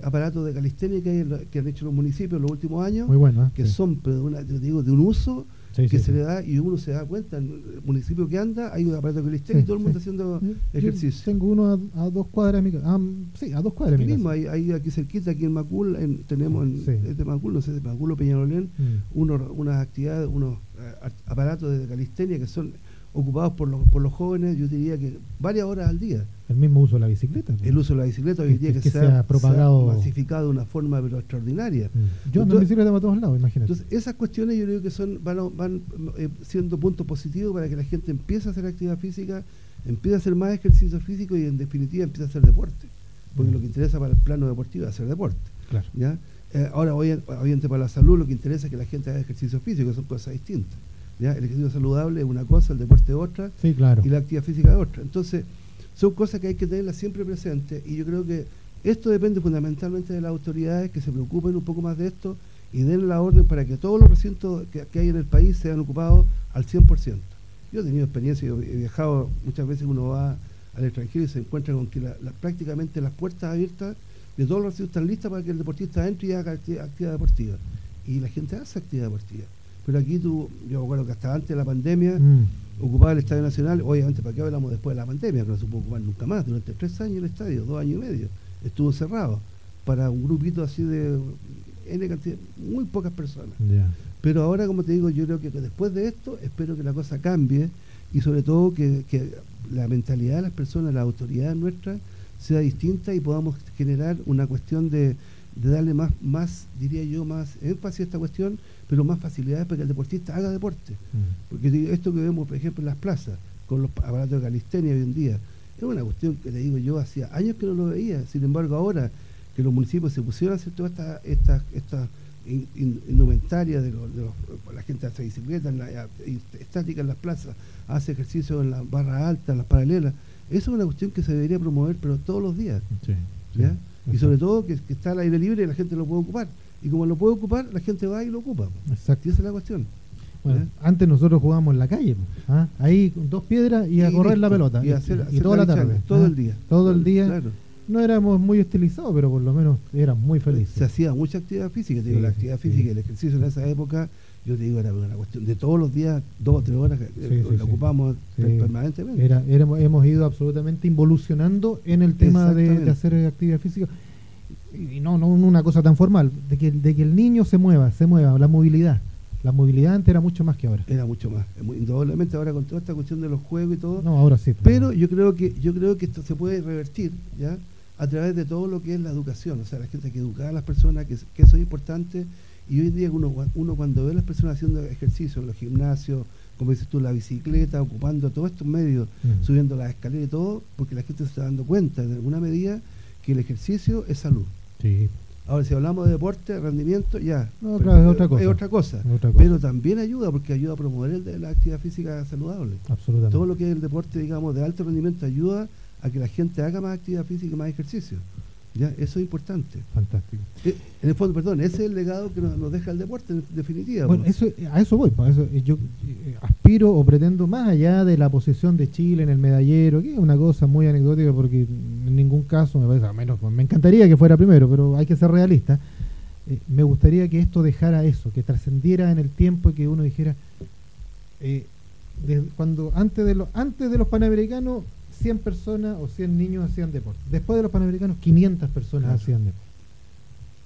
aparatos de calistenia que, que, han hecho los municipios en los últimos años, ¿eh? que son pero digo, de un uso que se le da y uno se da cuenta, en el municipio que anda hay un aparato de y todo el mundo haciendo ejercicio. tengo uno a, dos cuadras de mi casa. Ah, sí, a dos cuadras aquí mismo, hay, aquí cerquita, aquí en Macul, tenemos en este Macul, no sé, de Macul o Peñalolén, mm. uno, unas actividades, unos eh, aparatos de calistenia que son ocupados por los, por los jóvenes, yo diría que varias horas al día. El mismo uso de la bicicleta. El uso de la bicicleta hoy en día que, se, ha, propagado. masificado de una forma pero extraordinaria. Mm. Yo ando en bicicleta para todos lados, imagínate. Entonces, esas cuestiones yo creo que son van, van eh, siendo puntos positivos para que la gente empiece a hacer actividad física, empiece a hacer más ejercicio físico y en definitiva empiece a hacer deporte. Porque lo que interesa para el plano deportivo es hacer deporte. Claro. ¿ya? Eh, ahora, obviamente para la salud lo que interesa es que la gente haga ejercicio físico, que son cosas distintas. ¿Ya? El ejercicio saludable es una cosa, el deporte es otra, sí, claro. y la actividad física es otra. Entonces, son cosas que hay que tenerlas siempre presentes y yo creo que esto depende fundamentalmente de las autoridades que se preocupen un poco más de esto y den la orden para que todos los recintos que, hay en el país sean ocupados al 100%. Yo he tenido experiencia, he viajado muchas veces, uno va al extranjero y se encuentra con que prácticamente las puertas abiertas de todos los recintos están listas para que el deportista entre y haga actividad, deportiva. Y la gente hace actividad deportiva. Pero aquí tú, yo recuerdo que hasta antes de la pandemia, mm. ocupaba el Estadio Nacional, obviamente para qué hablamos después de la pandemia, que no se pudo ocupar nunca más, durante tres años el estadio, dos años y medio, estuvo cerrado. Para un grupito así de N cantidad, muy pocas personas. Pero ahora, como te digo, yo creo que después de esto, espero que la cosa cambie y sobre todo que, la mentalidad de las personas, la autoridad nuestra, sea distinta y podamos generar una cuestión de, de darle más, más, diría yo, más énfasis a esta cuestión pero más facilidades para que el deportista haga deporte. Mm. Porque esto que vemos, por ejemplo, en las plazas, con los aparatos de calistenia hoy en día, es una cuestión que le digo yo, hacía años que no lo veía. Sin embargo, ahora que los municipios se pusieron a hacer todas estas esta, esta indumentarias de, la gente hace bicicleta en la, estática en las plazas, hace ejercicio en las barras altas, en las paralelas. Eso es una cuestión que se debería promover, pero todos los días. Y sobre todo que, que, está al aire libre y la gente lo puede ocupar. Y como lo puede ocupar, la gente va y lo ocupa. Exacto. Y esa es la cuestión. Bueno, antes nosotros jugábamos en la calle, ¿ah? ahí con dos piedras y a correr la pelota. Y, toda la tarde. Todo ¿ah? el día. Todo el día. No éramos muy estilizados, pero por lo menos éramos muy felices. Se hacía mucha actividad física, te digo, la actividad física y el ejercicio en esa época, yo te digo, era una cuestión de todos los días, dos o tres horas, que lo ocupamos permanentemente. Era, hemos ido absolutamente involucionando en el tema de hacer actividad física y no, no una cosa tan formal, de que, de que el niño se mueva, se mueva, la movilidad. La movilidad antes era mucho más que ahora. Era mucho más. Indudablemente ahora con toda esta cuestión de los juegos y todo. No, ahora sí. Pero yo creo que yo creo que esto se puede revertir, ¿ya? A través de todo lo que es la educación, o sea, la gente que educar a las personas, que, eso es importante. Y hoy en día uno, uno cuando ve a las personas haciendo ejercicio en los gimnasios, como dices tú, la bicicleta, ocupando todos estos medios, mm. subiendo las escaleras y todo, porque la gente se está dando cuenta en alguna medida que el ejercicio es salud. Sí. Ahora, si hablamos de deporte, rendimiento, ya. No, claro, es, otra cosa. es otra cosa. Pero también ayuda, porque ayuda a promover la actividad física saludable. Absolutamente. Todo lo que es el deporte, digamos, de alto rendimiento ayuda a que la gente haga más actividad física y más ejercicio. ¿Ya? Eso es importante. Fantástico. Eh, en el fondo, perdón, ese es el legado que nos, deja el deporte, en definitiva. Bueno, eso, a eso voy. Pues, eso, yo eh, aspiro o pretendo más allá de la posición de Chile en el medallero, que es una cosa muy anecdótica porque en ningún caso me parece, a menos, me encantaría que fuera primero, pero hay que ser realista. Eh, me gustaría que esto dejara eso, que trascendiera en el tiempo y que uno dijera, cuando antes de, los antes de los panamericanos 100 personas o 100 niños hacían deporte. Después de los Panamericanos, 500 personas hacían deporte.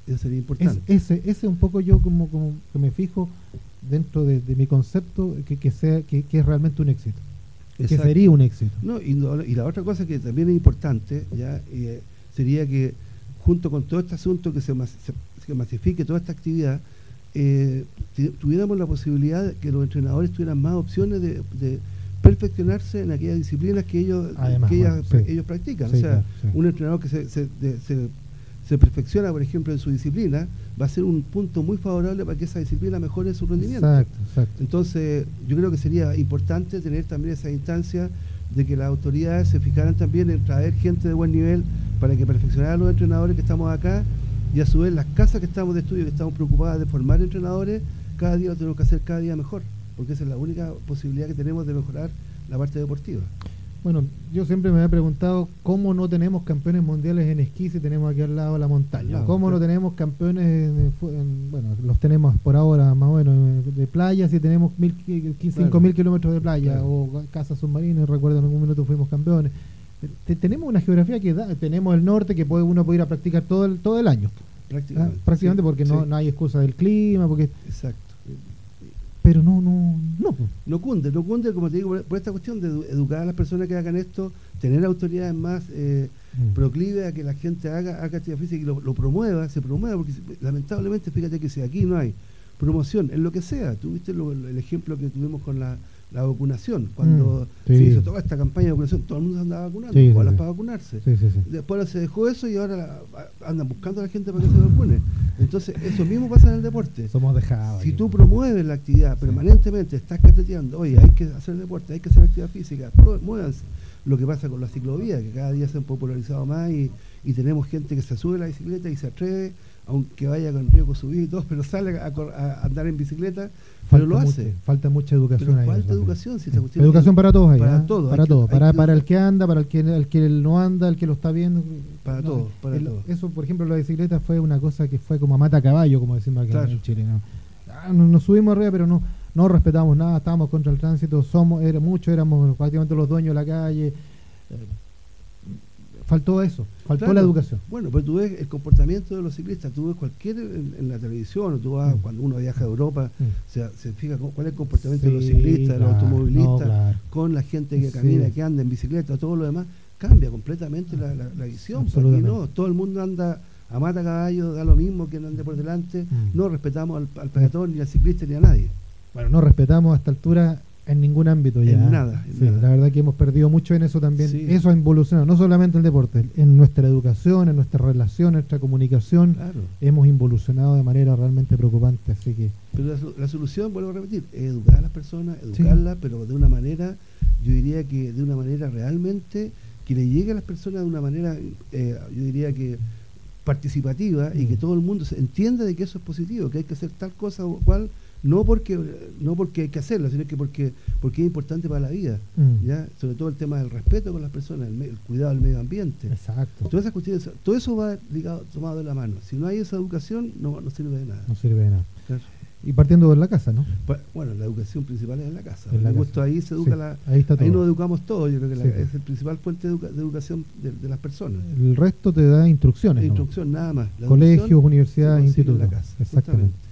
Eso sería importante. ese, ese es un poco yo como, como que me fijo dentro de, mi concepto que, que sea que, es realmente un éxito. Que sería un éxito. No, y, la otra cosa que también es importante ya eh, sería que junto con todo este asunto que se, se, masifique toda esta actividad, eh, tuviéramos la posibilidad de que los entrenadores tuvieran más opciones de perfeccionarse en aquellas disciplinas que ellos, ellos practican. o sea, un entrenador que se, se, perfecciona, por ejemplo, en su disciplina, va a ser un punto muy favorable para que esa disciplina mejore su rendimiento. Entonces, yo creo que sería importante tener también esa instancia de que las autoridades se fijaran también en traer gente de buen nivel para que perfeccionaran los entrenadores que estamos acá y a su vez las casas que estamos de estudio, que estamos preocupadas de formar entrenadores, cada día lo tenemos que hacer cada día mejor porque esa es la única posibilidad que tenemos de mejorar la parte deportiva. Bueno, yo siempre me he preguntado cómo no tenemos campeones mundiales en esquí si tenemos aquí al lado la montaña. ¿Cómo no tenemos campeones, en, bueno, los tenemos por ahora más o menos de playa si tenemos mil, mil kilómetros de playa o casas submarinas, recuerdo en algún minuto fuimos campeones. tenemos una geografía que da, tenemos el norte que puede uno puede ir a practicar todo el, todo el año. Prácticamente. Ah, prácticamente porque no, no hay excusa del clima, porque... Exacto pero no, no, no. Cunde, no cunde, como te digo, por, esta cuestión de educar a las personas que hagan esto, tener autoridades más eh, mm. proclives a que la gente haga, haga actividad física y lo, promueva, se promueva, porque lamentablemente, fíjate que si aquí no hay promoción en lo que sea, tuviste el ejemplo que tuvimos con la la vacunación. Cuando mm, se hizo toda esta campaña de vacunación, todo el mundo andaba vacunando, sí, para vacunarse. Después se dejó eso y ahora andan buscando a la gente para que se vacune. Entonces, eso mismo pasa en el deporte. Somos dejados. Si tú promueves la actividad permanentemente, estás cateteando, oye, hay que hacer deporte, hay que hacer actividad física, muévanse. Lo que pasa con la ciclovía, que cada día se han popularizado más y, y tenemos gente que se sube a la bicicleta y se atreve aunque vaya con riesgo subido y todo, pero sale a, andar en bicicleta, pero lo hace. falta mucha educación ahí. Falta educación, si Educación para todos ahí. Para ¿eh? todo. Para todo. Para, para el que anda, para el que, el que no anda, el que lo está viendo. Para todo. Para Eso, por ejemplo, la bicicleta fue una cosa que fue como a mata caballo, como decimos aquí en Chile. Ah, nos, subimos arriba, pero no no respetamos nada, estábamos contra el tránsito, somos, era, muchos éramos prácticamente los dueños de la calle. Eh, faltó eso, faltó la educación. Bueno, pero tú ves el comportamiento de los ciclistas, tú ves cualquier en, la televisión, tú vas, mm. cuando uno viaja a Europa, mm. se, se, fija cuál es el comportamiento de los ciclistas, de los automovilistas, con la gente que camina, que anda en bicicleta, todo lo demás, cambia completamente la, la, visión. Porque no, todo el mundo anda a mata caballo, da lo mismo que ande por delante, mm. no respetamos al, al peatón, ni al ciclista, ni a nadie. Bueno, no respetamos a esta altura en ningún ámbito ya. En nada. La verdad que hemos perdido mucho en eso también. Eso ha involucionado, no solamente el deporte, en nuestra educación, en nuestra relación, en nuestra comunicación. Hemos involucionado de manera realmente preocupante. Así que. Pero la, solución, vuelvo a repetir, es educar a las personas, educarlas, pero de una manera, yo diría que de una manera realmente que le llegue a las personas de una manera, eh, yo diría que participativa y que mm. todo el mundo se entienda de que eso es positivo, que hay que hacer tal cosa o cual no porque no porque hay que hacerlo, sino que porque porque es importante para la vida, mm. ¿ya? Sobre todo el tema del respeto con las personas, el, cuidado del medio ambiente. Exacto. Todas esas cuestiones, todo eso va ligado, tomado de la mano. Si no hay esa educación, no, no sirve de nada. No sirve de nada. Y partiendo de la casa, ¿no? Bueno, la educación principal es en la casa. En la ahí se educa la, ahí, nos educamos todos, yo creo que es el principal fuente de, educación de, las personas. El resto te da instrucciones. Instrucción, nada más. Colegios, universidades, institutos. Exactamente.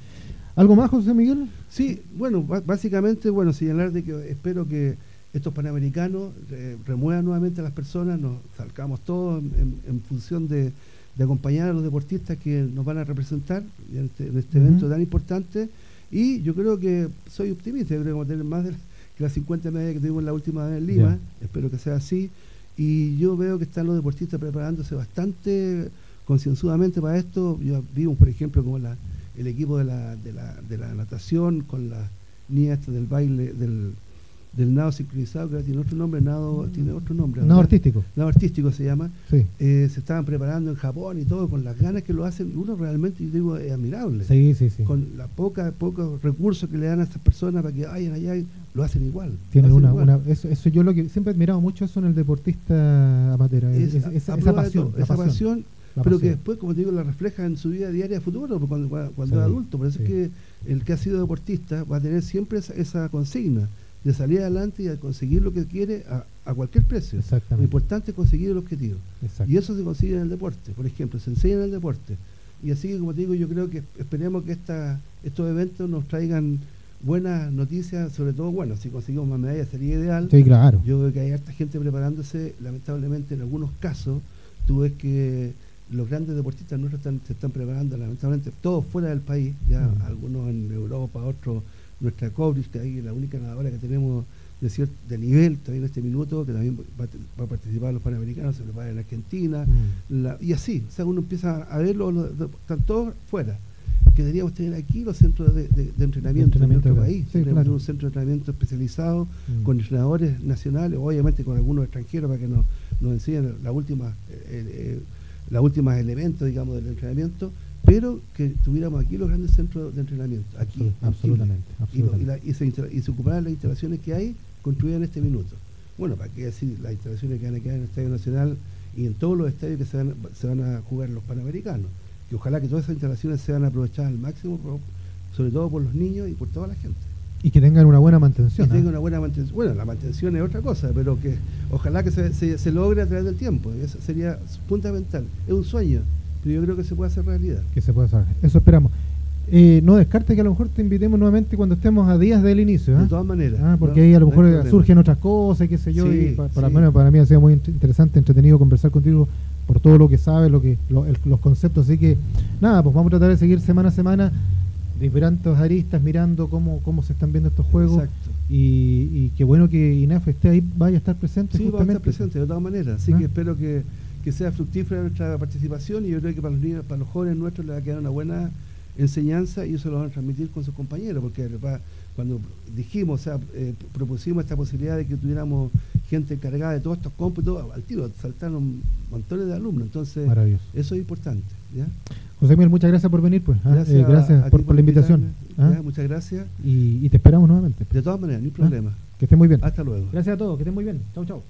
¿Algo más, José Miguel? Sí, bueno, básicamente, bueno, señalar de que espero que estos panamericanos eh, remuevan nuevamente a las personas, nos salgamos todos en, función de, acompañar a los deportistas que nos van a representar en este, este evento tan importante. Y yo creo que soy optimista, yo creo que vamos a tener más de que las 50 medallas que tuvimos la última vez en Lima, espero que sea así. Y yo veo que están los deportistas preparándose bastante concienzudamente para esto. Yo vimos, por ejemplo, como la el equipo de la, de la, de la natación con las niñas del baile, del, del nado sincronizado, que tiene otro nombre, nado, tiene otro nombre. Nado artístico. Nado artístico se llama. Sí. Eh, se estaban preparando en Japón y todo, con las ganas que lo hacen, uno realmente, yo digo, es admirable. Sí, sí, sí. Con la poca, pocos recursos que le dan a estas personas para que vayan allá y lo hacen igual. Tienen hacen una, igual. una eso, eso yo lo que siempre he admirado mucho eso en el deportista amateur, es- Es- es- esa, pasión, todo, esa pasión, pero que después, como te digo, la refleja en su vida diaria futuro, cuando, cuando, cuando Sí, es adulto. Por eso sí. es que el que ha sido deportista va a tener siempre esa, esa consigna de salir adelante y de conseguir lo que quiere a, a cualquier precio. Lo Exactamente. importante es conseguir el objetivo. Y eso se consigue en el deporte, por ejemplo, se enseña en el deporte. Y así que, como te digo, yo creo que esperemos que esta, estos eventos nos traigan buenas noticias, sobre todo, bueno, si conseguimos más medallas sería ideal. Sí, claro. Yo veo que hay harta gente preparándose, lamentablemente en algunos casos, tú ves que los grandes deportistas nuestros están, se están preparando, lamentablemente, todos fuera del país, ya Mm. algunos en Europa, otros, nuestra Cobris, que ahí es la única nadadora que tenemos de, cier- de nivel todavía en este minuto, que también va, a te- va a participar los Panamericanos, se prepara en Argentina, Mm. la- y así, o sea, uno empieza a verlo, los- están todos fuera. Que deberíamos tener aquí los centros de, de- de entrenamiento, entrenamiento en acá. nuestro país. Sí, claro. un centro de entrenamiento especializado Mm. con entrenadores nacionales, obviamente con algunos extranjeros para que nos, nos enseñen las últimas, eh, eh, las últimas elementos, digamos, del entrenamiento, pero que tuviéramos aquí los grandes centros de entrenamiento, aquí. Absolut- en Chile. absolutamente, Y, lo- y, absolutamente. la- y se, y se ocuparan las instalaciones que hay construidas en este minuto. Bueno, para qué decir las instalaciones que van a quedar en el Estadio Nacional y en todos los estadios que se van, se van a jugar los Panamericanos. Que ojalá que todas esas instalaciones sean aprovechadas al máximo, por- sobre todo por los niños y por toda la gente. Y que tengan una buena mantención. Y tenga ¿ah? una buena mantención. Bueno, la mantención es otra cosa, pero que ojalá que se, se- se logre a través del tiempo. Eso sería fundamental. Es un sueño, pero yo creo que se puede hacer realidad. que se pueda saber. Eso esperamos. Eh, no descarte que a lo mejor te invitemos nuevamente cuando estemos a días del inicio. ¿ah? De todas maneras. Ah, porque no- ahí a lo mejor surgen otras cosas, qué sé yo, Sí, y pa- para, sí. bueno, para mí ha sido muy int- interesante, entretenido conversar contigo por todo lo que sabes, lo que, lo- el- los conceptos. Así que, nada, pues vamos a tratar de seguir semana a semana diferentes aristas, mirando cómo, cómo se están viendo estos juegos. Exacto. Y, y qué bueno que INAF esté ahí, vaya a estar presente. Sí, va a justamente. estar presente de todas maneras. Así ¿Ah? que espero que, que sea fructífera nuestra participación y yo creo que para los niños, para los jóvenes nuestros les va a quedar una buena enseñanza y eso lo van a transmitir con sus compañeros, porque va- cuando dijimos, o sea, eh, propusimos esta posibilidad de que tuviéramos gente encargada de todos estos todo, al tiro saltaron montones de alumnos, entonces eso es importante. ¿ya? José Miguel, muchas gracias por venir, pues. ¿ah? Gracias, Eh, gracias a- por, la invitación. ¿ah? ¿ya? Muchas gracias. Y, y te esperamos nuevamente. De todas maneras, ni ¿ah? problema. Que esté muy bien. Hasta luego. Gracias a todos, que estén muy bien. Chau, chau.